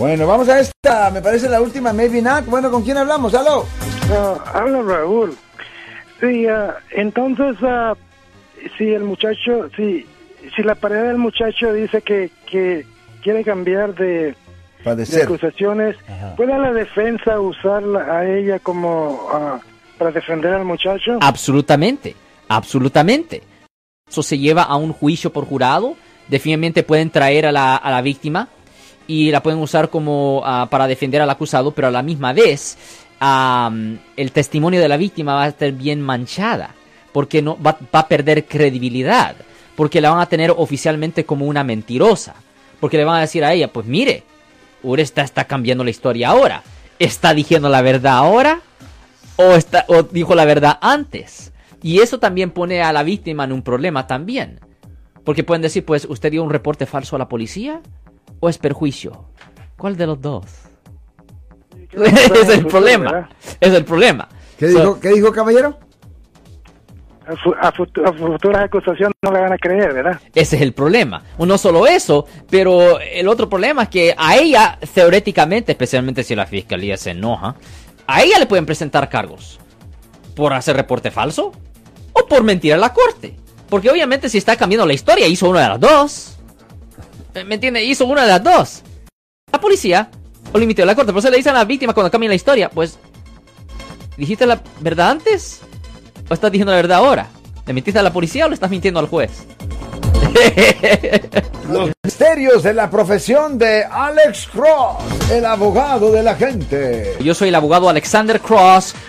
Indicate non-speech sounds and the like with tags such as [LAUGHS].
Bueno, vamos a esta, me parece la última, maybe not. Bueno, ¿con quién hablamos? ¿Aló? Ah, habla Raúl. Sí, ah, entonces, ah, si el muchacho, si, si la pareja del muchacho dice que, que quiere cambiar de, acusaciones, Ajá. ¿puede la defensa usarla a ella como para defender al muchacho? Absolutamente, absolutamente. Eso se lleva a un juicio por jurado. Definitivamente pueden traer a la, a la víctima y la pueden usar como ah, para defender al acusado, pero a la misma vez am, el testimonio de la víctima va a estar bien manchada porque no va, a perder credibilidad, porque la van a tener oficialmente como una mentirosa, porque le van a decir a ella, pues mire, Ure está, está cambiando la historia ahora, está diciendo la verdad ahora o, está, o dijo la verdad antes. Y eso también pone a la víctima en un problema también. Porque pueden decir, pues, ¿usted dio un reporte falso a la policía? ¿O es perjuicio? ¿Cuál de los dos? Ese [LAUGHS] es el problema. Es el problema. ¿Qué So, dijo, ¿Qué dijo, caballero? A, fu- a futu- a futuras acusaciones no le van a creer, ¿verdad? Ese es el problema. No solo eso, pero el otro problema es que a ella, teóricamente, especialmente si la fiscalía se enoja, a ella le pueden presentar cargos por hacer reporte falso o por mentir a la corte. Porque obviamente si está cambiando la historia, hizo una de las dos. ¿Me entiende? Hizo una de las dos. La policía o limitó la corte. Por eso le dicen a la víctima cuando cambia la historia, pues, ¿dijiste la verdad antes? ¿O estás diciendo la verdad ahora? ¿Le mentiste a la policía o le estás mintiendo al juez? [LAUGHS] Los misterios de la profesión de Alex Cross, el abogado de la gente. Yo soy el abogado Alexander Cross.